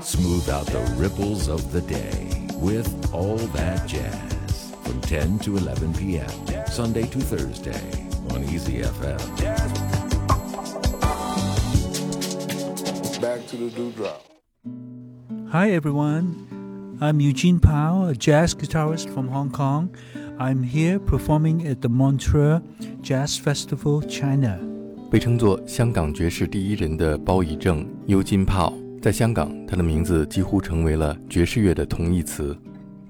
Smooth out the ripples of the day with All That Jazz from 10 to 11 p.m. Sunday to Thursday on Easy FM. Back to the dewdrop. Hi everyone, I'm Eugene Pao, a jazz guitarist from Hong Kong. I'm here performing at the Montreux Jazz Festival, China. 被称作香港爵士第一人的包以正 u j i n Pao， 在香港，他的名字几乎成为了爵士乐的同义词。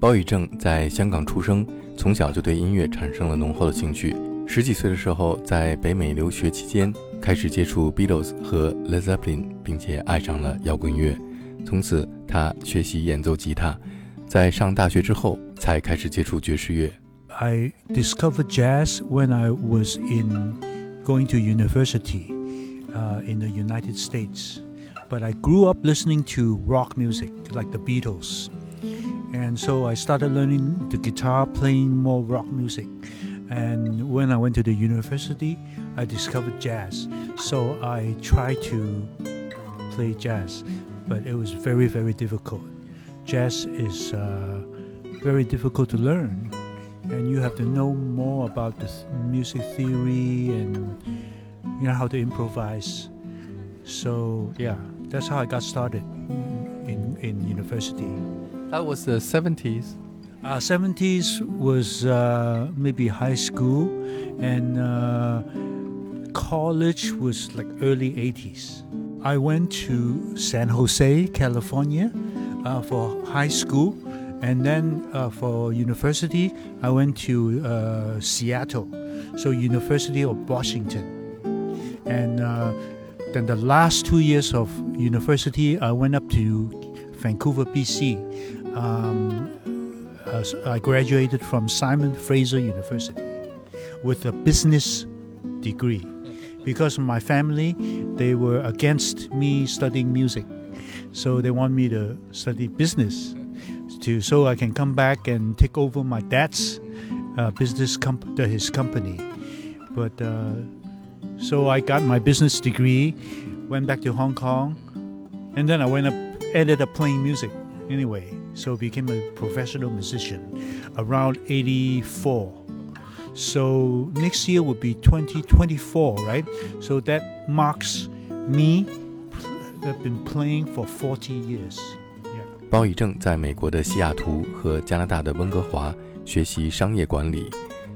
包以正在香港出生，从小就对音乐产生了浓厚的兴趣。十几岁的时候，在北美留学期间，开始接触 Beatles 和 Led Zeppelin，并且爱上了摇滚乐。从此，他学习演奏吉他。在上大学之后，才开始接触爵士乐。I discovered jazz when I was in going to university uh, in the United States. But I grew up listening to rock music like the Beatles. And so I started learning the guitar, playing more rock music. And when I went to the university, I discovered jazz. So I tried to play jazz, but it was very, very difficult. Jazz is uh, very difficult to learn and you have to know more about the music theory and you know how to improvise. So yeah, that's how I got started in in university. That was the seventies. Uh, 70s was uh, maybe high school, and uh, college was like early 80s. I went to San Jose, California, uh, for high school, and then uh, for university, I went to uh, Seattle, so University of Washington. And uh, then the last two years of university, I went up to Vancouver, BC. Um, I graduated from Simon Fraser University with a business degree because my family they were against me studying music so they want me to study business to so I can come back and take over my dad's uh, business comp- his company. But uh, so I got my business degree, went back to Hong Kong, and then I went up ended up playing music anyway. So became a professional musician around 84. So next year will be 2024, right? So that marks me. I've been playing for 40 years. 包以正在美国的西雅图和加拿大的温哥华学习商业管理。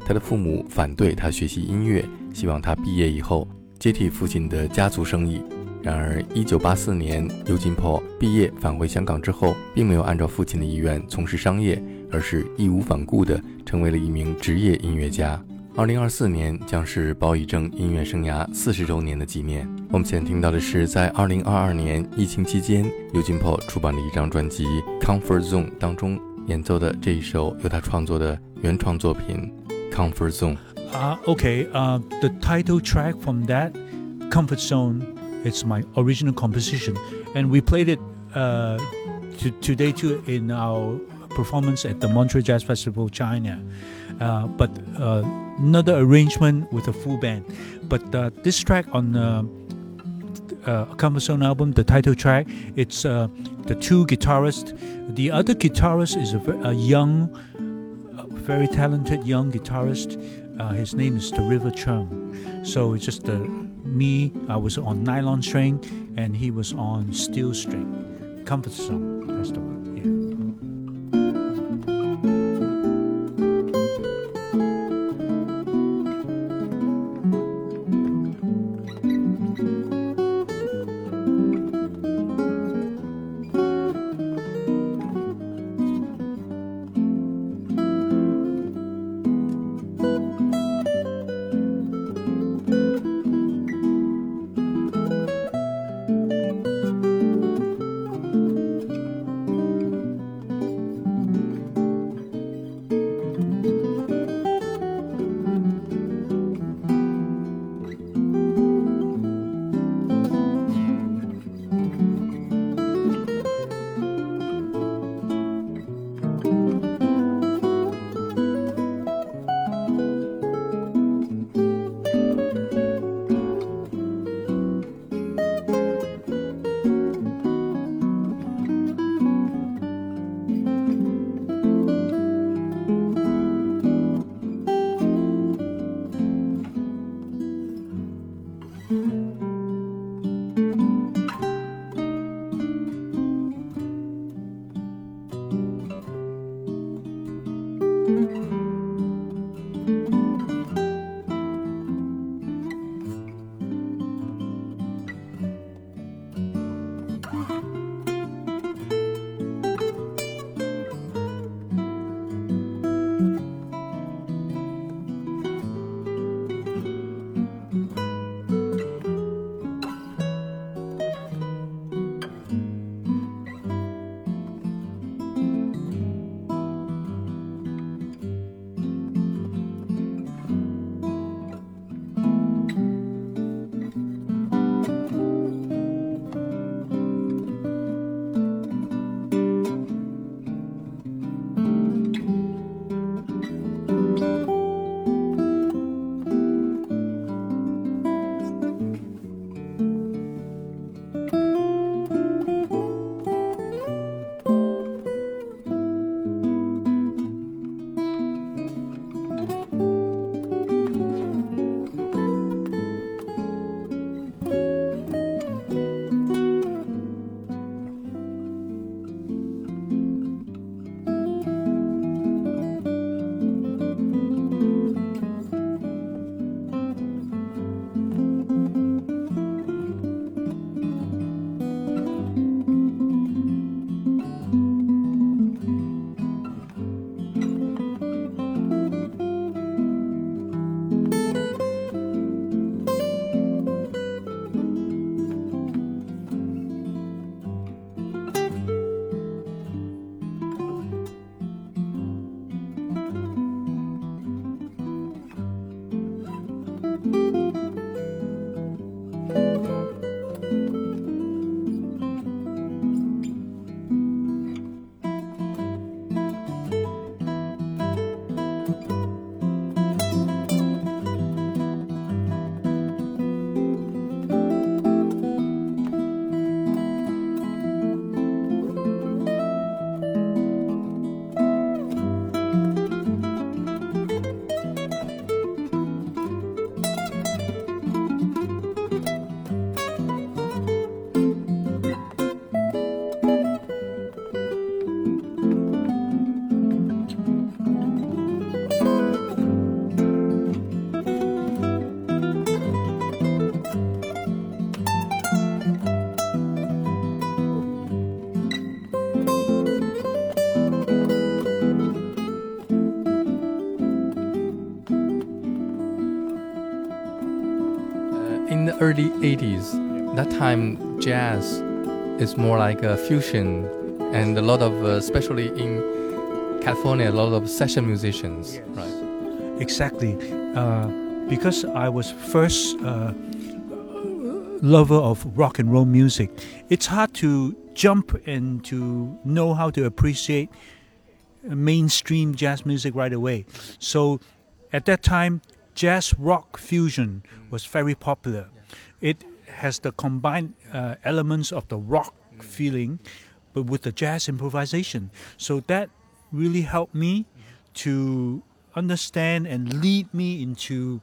他的父母反对他学习音乐， 希望他毕业以后接替父亲的家族生意。然而，1984年尤金·波毕业返回香港之后，并没有按照父亲的意愿从事商业，而是义无反顾地成为了一名职业音乐家。二零二四年将是包以正音乐生涯四十周年的纪念。我们现在听到的是在二零二二年疫情期间，尤金波出版的一张专辑《Comfort Zone》当中演奏的这一首由他创作的原创作品《Comfort Zone》。啊，OK，啊，the title track from that Comfort Zone, it's my original composition, and we played it uh to today too in our performance at the Montreux Jazz Festival, China. Uh, but uh, another arrangement with a full band. But uh, this track on the uh, Comfort Zone album, the title track, it's uh, the two guitarists. The other guitarist is a, a young, very talented young guitarist. Uh, his name is River Chung. So it's just me. I was on nylon string, and he was on steel string. Comfort Zone. That's the early 80s. That time, jazz is more like a fusion, and a lot of, uh, especially in California, a lot of session musicians. Yes. Right. Exactly. Uh, because I was first uh, lover of rock and roll music, it's hard to jump and to know how to appreciate mainstream jazz music right away. So at that time, jazz rock fusion was very popular. It has the combined uh, elements of the rock feeling, but with the jazz improvisation. So that really helped me to understand and lead me into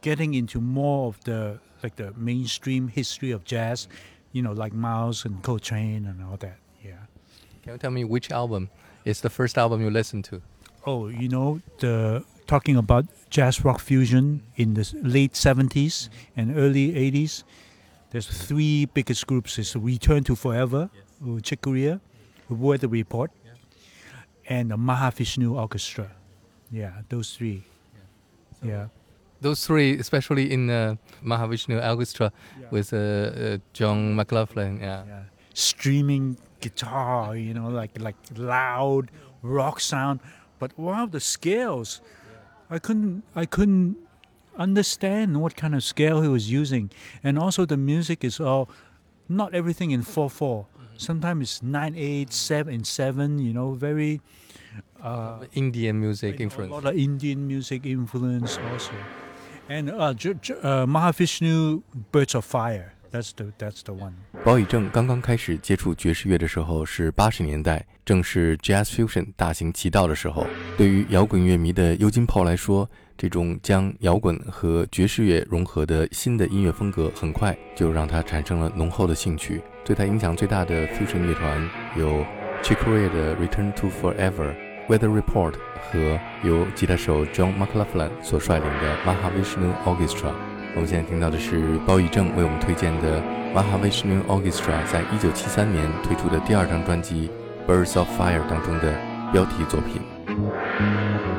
getting into more of the like the mainstream history of jazz, you know, like Miles and Coltrane and all that. Yeah. Can you tell me which album is the first album you listened to? Oh, you know, the talking about jazz rock fusion in the late 70s and early 80s. There's three biggest groups. It's Return to Forever, with Chick Corea, Weather Report, and the Mahavishnu Orchestra. Yeah, those three. Yeah. Those three, especially in uh, Mahavishnu Orchestra with uh, uh, John McLaughlin. Yeah. yeah. streaming guitar, you know, like like loud rock sound. But wow, the scales, I couldn't I couldn't understand what kind of scale he was using, and also the music is all not everything in four four. Sometimes it's nine eight seven seven. You know, very uh, Indian music a influence. lot of Indian music influence also, and uh, J- J- uh, Mahavishnu Birds of Fire. That's the that's the one. 包以正刚刚开始接触爵士乐的时候是八十年代，正是 Jazz Fusion 大行其道的时候。对于摇滚乐迷的尤金炮来说，这种将摇滚和爵士乐融合的新的音乐风格，很快就让他产生了浓厚的兴趣。对他影响最大的 fusion 乐团有 Chick Corea 的 Return to Forever、Weather Report 和由吉他手 John McLaughlin 所率领的 Mahavishnu Orchestra。我们现在听到的是包以正为我们推荐的 Mahavishnu Orchestra 在一九七三年推出的第二张专辑《Birds of Fire》当中的标题作品。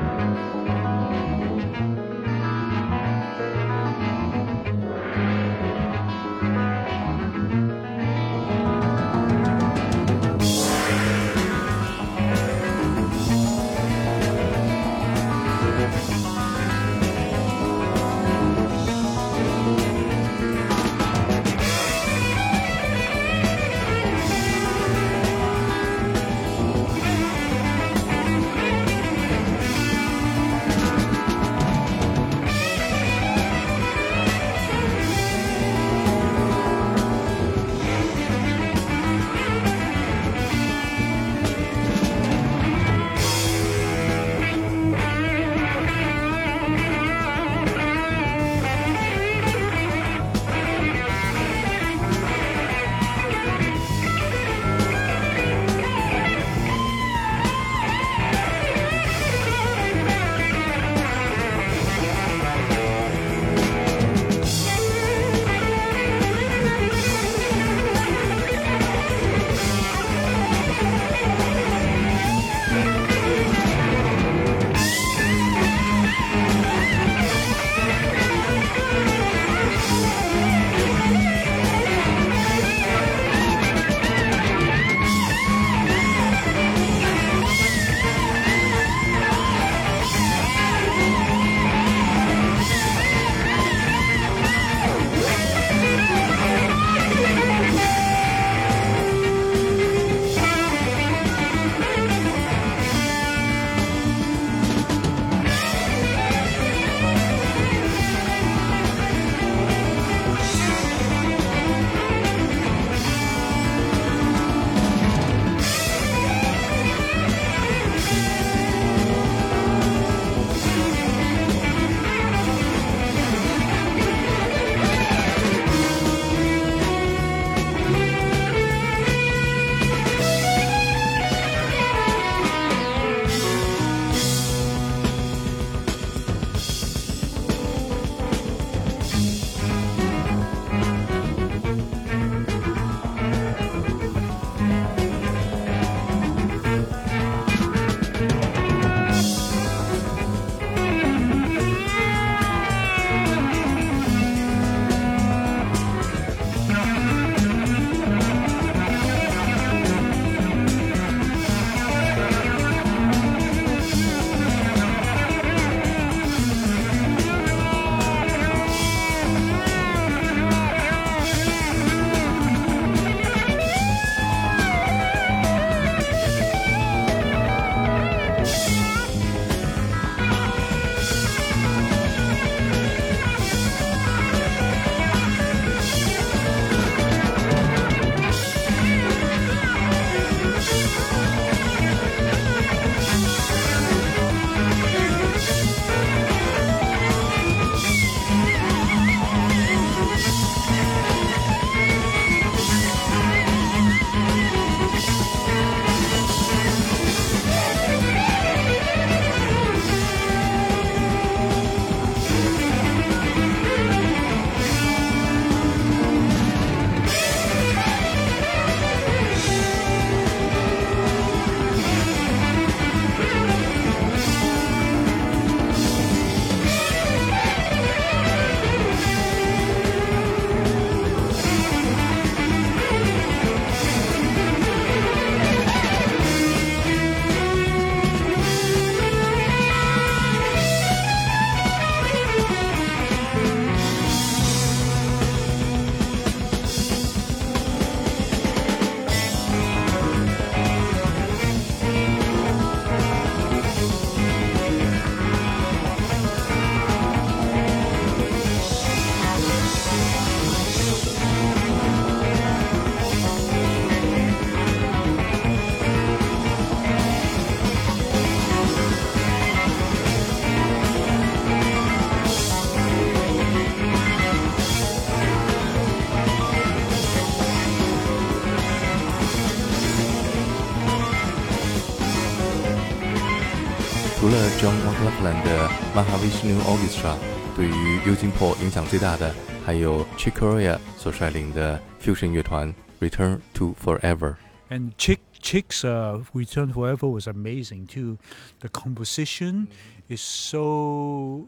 New Orchestra 对于 u j i n p o 影响最大的，还有 Chick Corea 所率领的 fusion 乐团 Return to Forever。And Chick Chick's uh, Return Forever was amazing too. The composition is so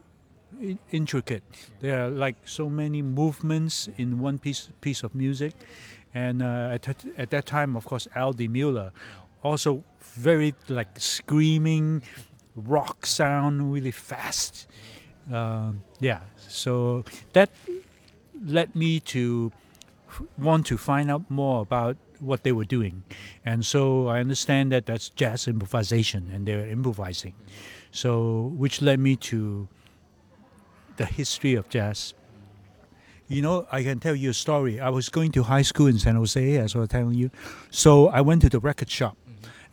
intricate. There are like so many movements in one piece piece of music. And uh, at, that, at that time, of course, Al Di Meola, also very like screaming rock sound, really fast. Um, yeah, so that led me to want to find out more about what they were doing. And so I understand that that's jazz improvisation and they're improvising. So, which led me to the history of jazz. You know, I can tell you a story. I was going to high school in San Jose, as I was telling you. So I went to the record shop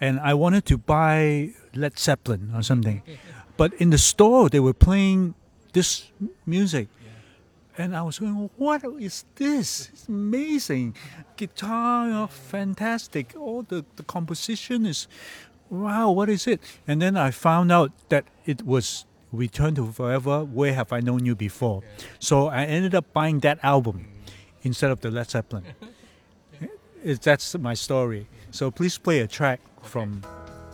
and I wanted to buy Led Zeppelin or something. But in the store, they were playing this music. And I was going, what is this? It's amazing. Guitar, oh, fantastic. All the, the composition is, wow, what is it? And then I found out that it was Return to Forever, Where Have I Known You Before? So I ended up buying that album instead of the Led Zeppelin. It- That's my story. So please play a track from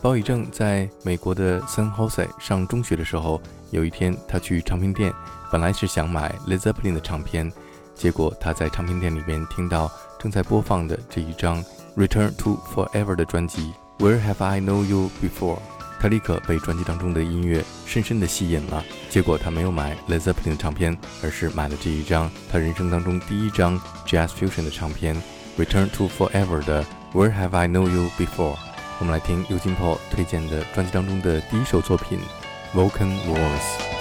包以正在美国的 San Jose 上中学的时候，有一天他去唱片店，本来是想买 Led Zeppelin 的唱片，结果他在唱片店里面听到正在播放的这一张 Return to Forever 的专辑 Where Have I Know You Before，他立刻被专辑当中的音乐深深的吸引了。结果他没有买 Led Zeppelin 的唱片，而是买了这一张他人生当中第一张 Jazz Fusion 的唱片 Return to Forever 的 Where Have I Know You Before。我们来听尤金·鲍推荐的专辑当中的第一首作品《Vulcan Wars》。